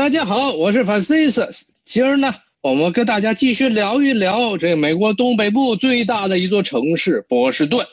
大家好，我是 Francis。今儿呢，我们跟大家继续聊一聊这美国东北部最大的一座城市波士顿。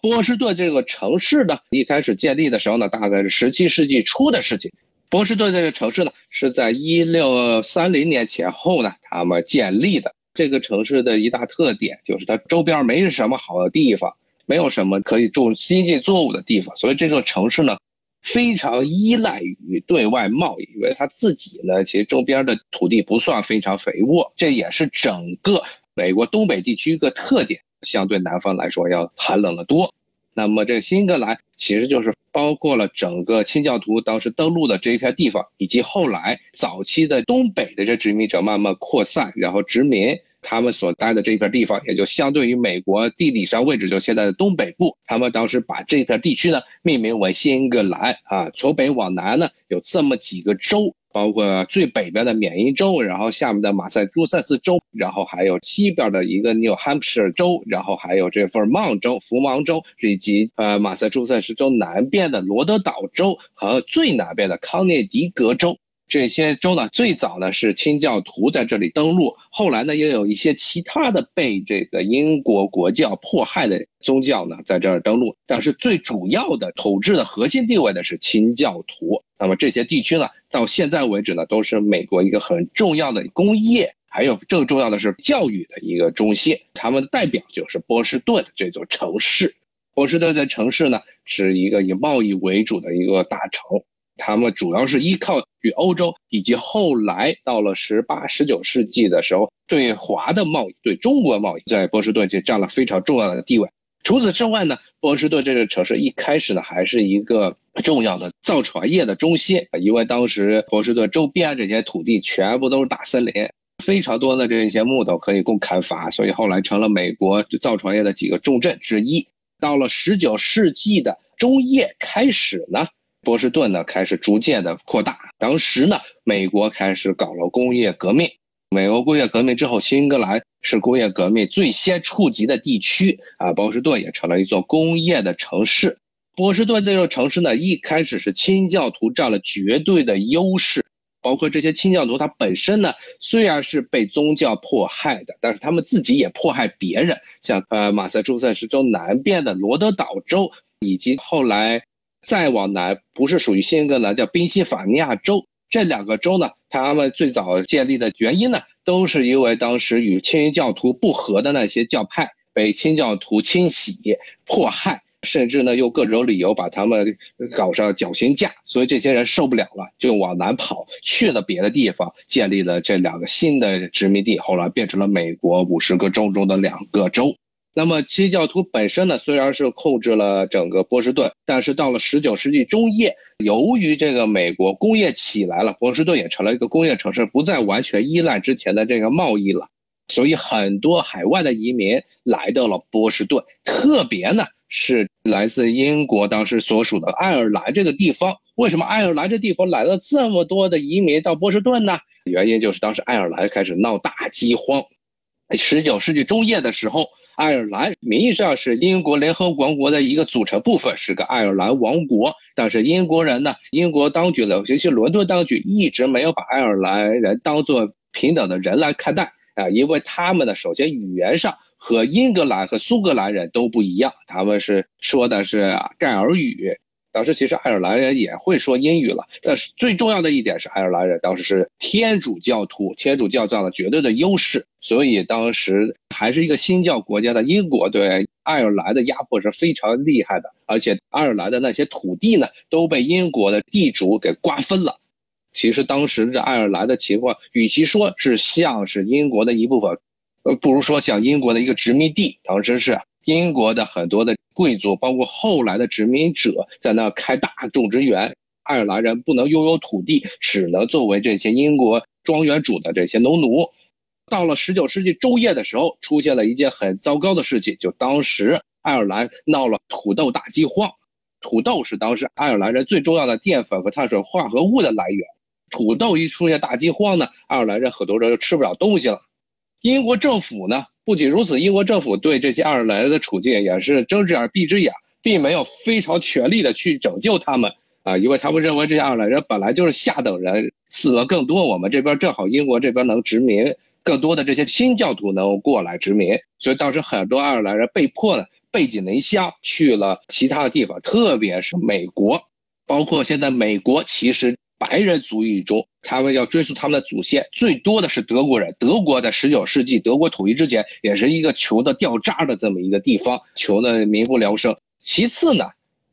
波士顿这个城市呢，一开始建立的时候呢，大概是十七世纪初的事情。波士顿这个城市呢，是在一六三零年前后呢，他们建立的。这个城市的一大特点就是它周边没什么好的地方，没有什么可以种经济作物的地方，所以这座城市呢。非常依赖于对外贸易，因为他自己呢，其实周边的土地不算非常肥沃，这也是整个美国东北地区一个特点，相对南方来说要寒冷的多。那么这新英格兰其实就是包括了整个清教徒当时登陆的这一片地方，以及后来早期的东北的这殖民者慢慢扩散，然后殖民。他们所待的这片地方，也就相对于美国地理上位置，就现在的东北部。他们当时把这片地区呢命名为新英格兰啊。从北往南呢有这么几个州，包括最北边的缅因州，然后下面的马赛诸塞斯州，然后还有西边的一个 New Hampshire 州，然后还有这份蒙州、福芒州，以及呃马赛诸塞斯州南边的罗德岛州和最南边的康涅狄格州。这些州呢，最早呢是清教徒在这里登陆，后来呢又有一些其他的被这个英国国教迫害的宗教呢在这儿登陆，但是最主要的统治的核心地位呢是清教徒。那么这些地区呢，到现在为止呢，都是美国一个很重要的工业，还有更重要的是教育的一个中心。他们的代表就是波士顿这座城市。波士顿的城市呢，是一个以贸易为主的一个大城。他们主要是依靠与欧洲，以及后来到了十八、十九世纪的时候，对华的贸易、对中国贸易，在波士顿就占了非常重要的地位。除此之外呢，波士顿这个城市一开始呢，还是一个重要的造船业的中心，因为当时波士顿周边这些土地全部都是大森林，非常多的这些木头可以供砍伐，所以后来成了美国造船业的几个重镇之一。到了十九世纪的中叶开始呢。波士顿呢开始逐渐的扩大。当时呢，美国开始搞了工业革命。美国工业革命之后，新英格兰是工业革命最先触及的地区啊。波士顿也成了一座工业的城市。波士顿这座城市呢，一开始是清教徒占了绝对的优势。包括这些清教徒，他本身呢虽然是被宗教迫害的，但是他们自己也迫害别人。像呃，马萨诸塞州南边的罗德岛州，以及后来。再往南，不是属于新英格兰，叫宾夕法尼亚州。这两个州呢，他们最早建立的原因呢，都是因为当时与清教徒不和的那些教派被清教徒清洗、迫害，甚至呢用各种理由把他们搞上绞刑架。所以这些人受不了了，就往南跑，去了别的地方，建立了这两个新的殖民地，后来变成了美国五十个州中的两个州。那么，清教徒本身呢，虽然是控制了整个波士顿，但是到了十九世纪中叶，由于这个美国工业起来了，波士顿也成了一个工业城市，不再完全依赖之前的这个贸易了，所以很多海外的移民来到了波士顿，特别呢是来自英国当时所属的爱尔兰这个地方。为什么爱尔兰这地方来了这么多的移民到波士顿呢？原因就是当时爱尔兰开始闹大饥荒，十九世纪中叶的时候。爱尔兰名义上是英国联合王国的一个组成部分，是个爱尔兰王国。但是英国人呢，英国当局的，尤其是伦敦当局，一直没有把爱尔兰人当做平等的人来看待啊，因为他们的，首先语言上和英格兰和苏格兰人都不一样，他们是说的是盖尔语。当时其实爱尔兰人也会说英语了，但是最重要的一点是，爱尔兰人当时是天主教徒，天主教占了绝对的优势，所以当时还是一个新教国家的英国对爱尔兰的压迫是非常厉害的，而且爱尔兰的那些土地呢都被英国的地主给瓜分了。其实当时这爱尔兰的情况，与其说是像是英国的一部分，呃，不如说像英国的一个殖民地。当时是英国的很多的。贵族包括后来的殖民者在那开大种植园，爱尔兰人不能拥有土地，只能作为这些英国庄园主的这些农奴。到了十九世纪中叶的时候，出现了一件很糟糕的事情，就当时爱尔兰闹了土豆大饥荒。土豆是当时爱尔兰人最重要的淀粉和碳水化合物的来源。土豆一出现大饥荒呢，爱尔兰人很多人就吃不了东西了。英国政府呢？不仅如此，英国政府对这些爱尔兰人的处境也是睁只眼闭只眼，并没有非常全力的去拯救他们。啊，因为他们认为这些爱尔兰人本来就是下等人，死了更多，我们这边正好英国这边能殖民更多的这些新教徒能过来殖民，所以当时很多爱尔兰人被迫呢背井离乡去了其他的地方，特别是美国，包括现在美国其实。白人族裔中，他们要追溯他们的祖先，最多的是德国人。德国在十九世纪德国统一之前，也是一个穷的掉渣的这么一个地方，穷的民不聊生。其次呢，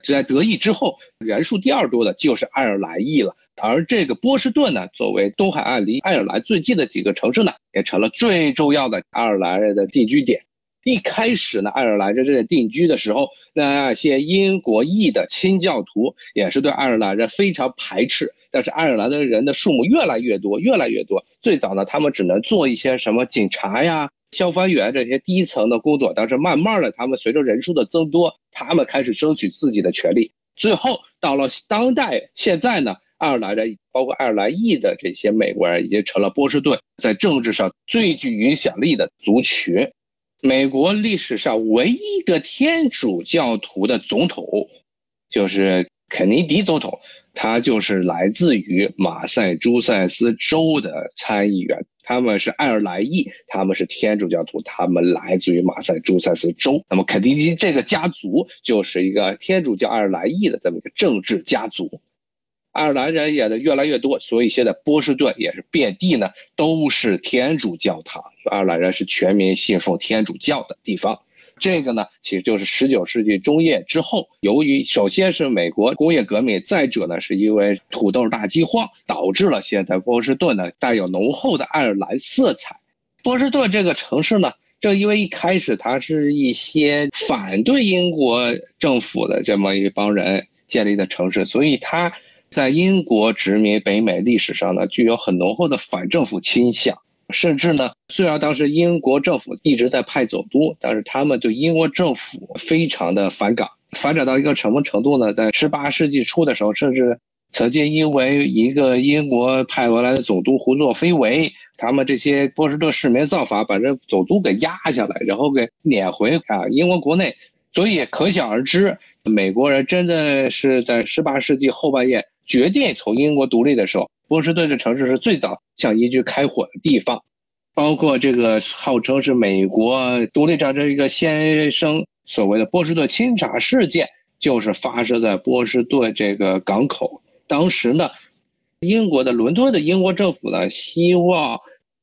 在德意之后，人数第二多的就是爱尔兰裔了。而这个波士顿呢，作为东海岸离爱尔兰最近的几个城市呢，也成了最重要的爱尔兰人的定居点。一开始呢，爱尔兰在这里定居的时候，那些英国裔的清教徒也是对爱尔兰人非常排斥。但是爱尔兰的人的数目越来越多，越来越多。最早呢，他们只能做一些什么警察呀、消防员这些低层的工作。但是慢慢的，他们随着人数的增多，他们开始争取自己的权利。最后到了当代，现在呢，爱尔兰人包括爱尔兰裔的这些美国人，已经成了波士顿在政治上最具影响力的族群。美国历史上唯一一个天主教徒的总统，就是肯尼迪总统。他就是来自于马赛诸塞斯州的参议员，他们是爱尔兰裔，他们是天主教徒，他们来自于马赛诸塞斯州。那么肯尼迪这个家族就是一个天主教爱尔兰裔的这么一个政治家族，爱尔兰人也的越来越多，所以现在波士顿也是遍地呢都是天主教堂，爱尔兰人是全民信奉天主教的地方。这个呢，其实就是十九世纪中叶之后，由于首先是美国工业革命，再者呢，是因为土豆大饥荒，导致了现在波士顿呢带有浓厚的爱尔兰色彩。波士顿这个城市呢，正因为一开始它是一些反对英国政府的这么一帮人建立的城市，所以它在英国殖民北美历史上呢，具有很浓厚的反政府倾向。甚至呢，虽然当时英国政府一直在派总督，但是他们对英国政府非常的反感，反感到一个什么程度呢？在十八世纪初的时候，甚至曾经因为一个英国派过来的总督胡作非为，他们这些波士顿市民造反，把这总督给压下来，然后给撵回啊英国国内。所以可想而知，美国人真的是在十八世纪后半叶决定从英国独立的时候。波士顿这城市是最早向英军开火的地方，包括这个号称是美国独立战争一个先声，所谓的波士顿清查事件，就是发生在波士顿这个港口。当时呢，英国的伦敦的英国政府呢，希望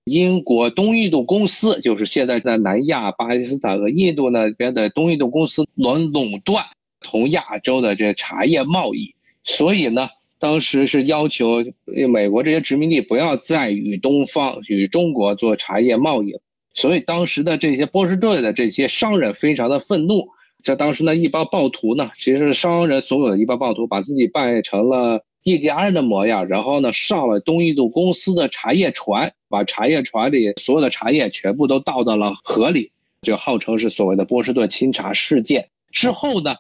英国东印度公司，就是现在在南亚、巴基斯坦和印度那边的东印度公司，能垄断同亚洲的这茶叶贸易，所以呢。当时是要求美国这些殖民地不要再与东方、与中国做茶叶贸易，所以当时的这些波士顿的这些商人非常的愤怒。这当时呢，一帮暴徒呢，其实是商人所有的一帮暴徒，把自己扮成了印第安人的模样，然后呢，上了东印度公司的茶叶船，把茶叶船里所有的茶叶全部都倒到了河里，就号称是所谓的波士顿清查事件。之后呢，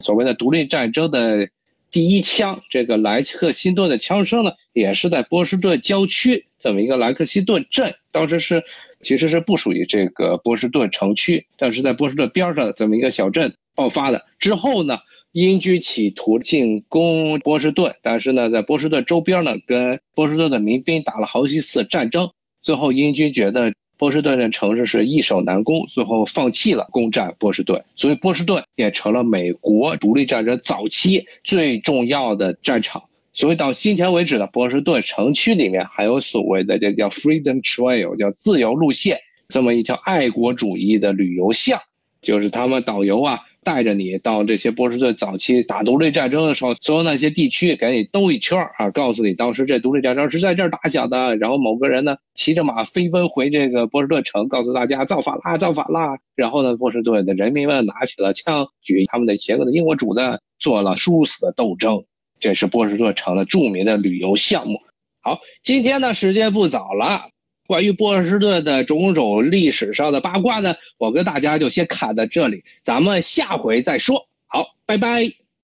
所谓的独立战争的。第一枪，这个莱克辛顿的枪声呢，也是在波士顿郊区这么一个莱克辛顿镇，当时是其实是不属于这个波士顿城区，但是在波士顿边上的这么一个小镇爆发的。之后呢，英军企图进攻波士顿，但是呢，在波士顿周边呢，跟波士顿的民兵打了好几次战争，最后英军觉得。波士顿的城市是易守难攻，最后放弃了攻占波士顿，所以波士顿也成了美国独立战争早期最重要的战场。所以到今天为止呢，波士顿城区里面还有所谓的这叫 Freedom Trail，叫自由路线，这么一条爱国主义的旅游巷，就是他们导游啊。带着你到这些波士顿早期打独立战争的时候，所有那些地区给你兜一圈啊，告诉你当时这独立战争是在这儿打响的。然后某个人呢骑着马飞奔回这个波士顿城，告诉大家造反啦，造反啦。然后呢，波士顿的人民们拿起了枪，与他们的邪恶的英国主子做了殊死的斗争。这是波士顿城的著名的旅游项目。好，今天呢时间不早了。关于波士顿的种种历史上的八卦呢，我跟大家就先看到这里，咱们下回再说。好，拜拜。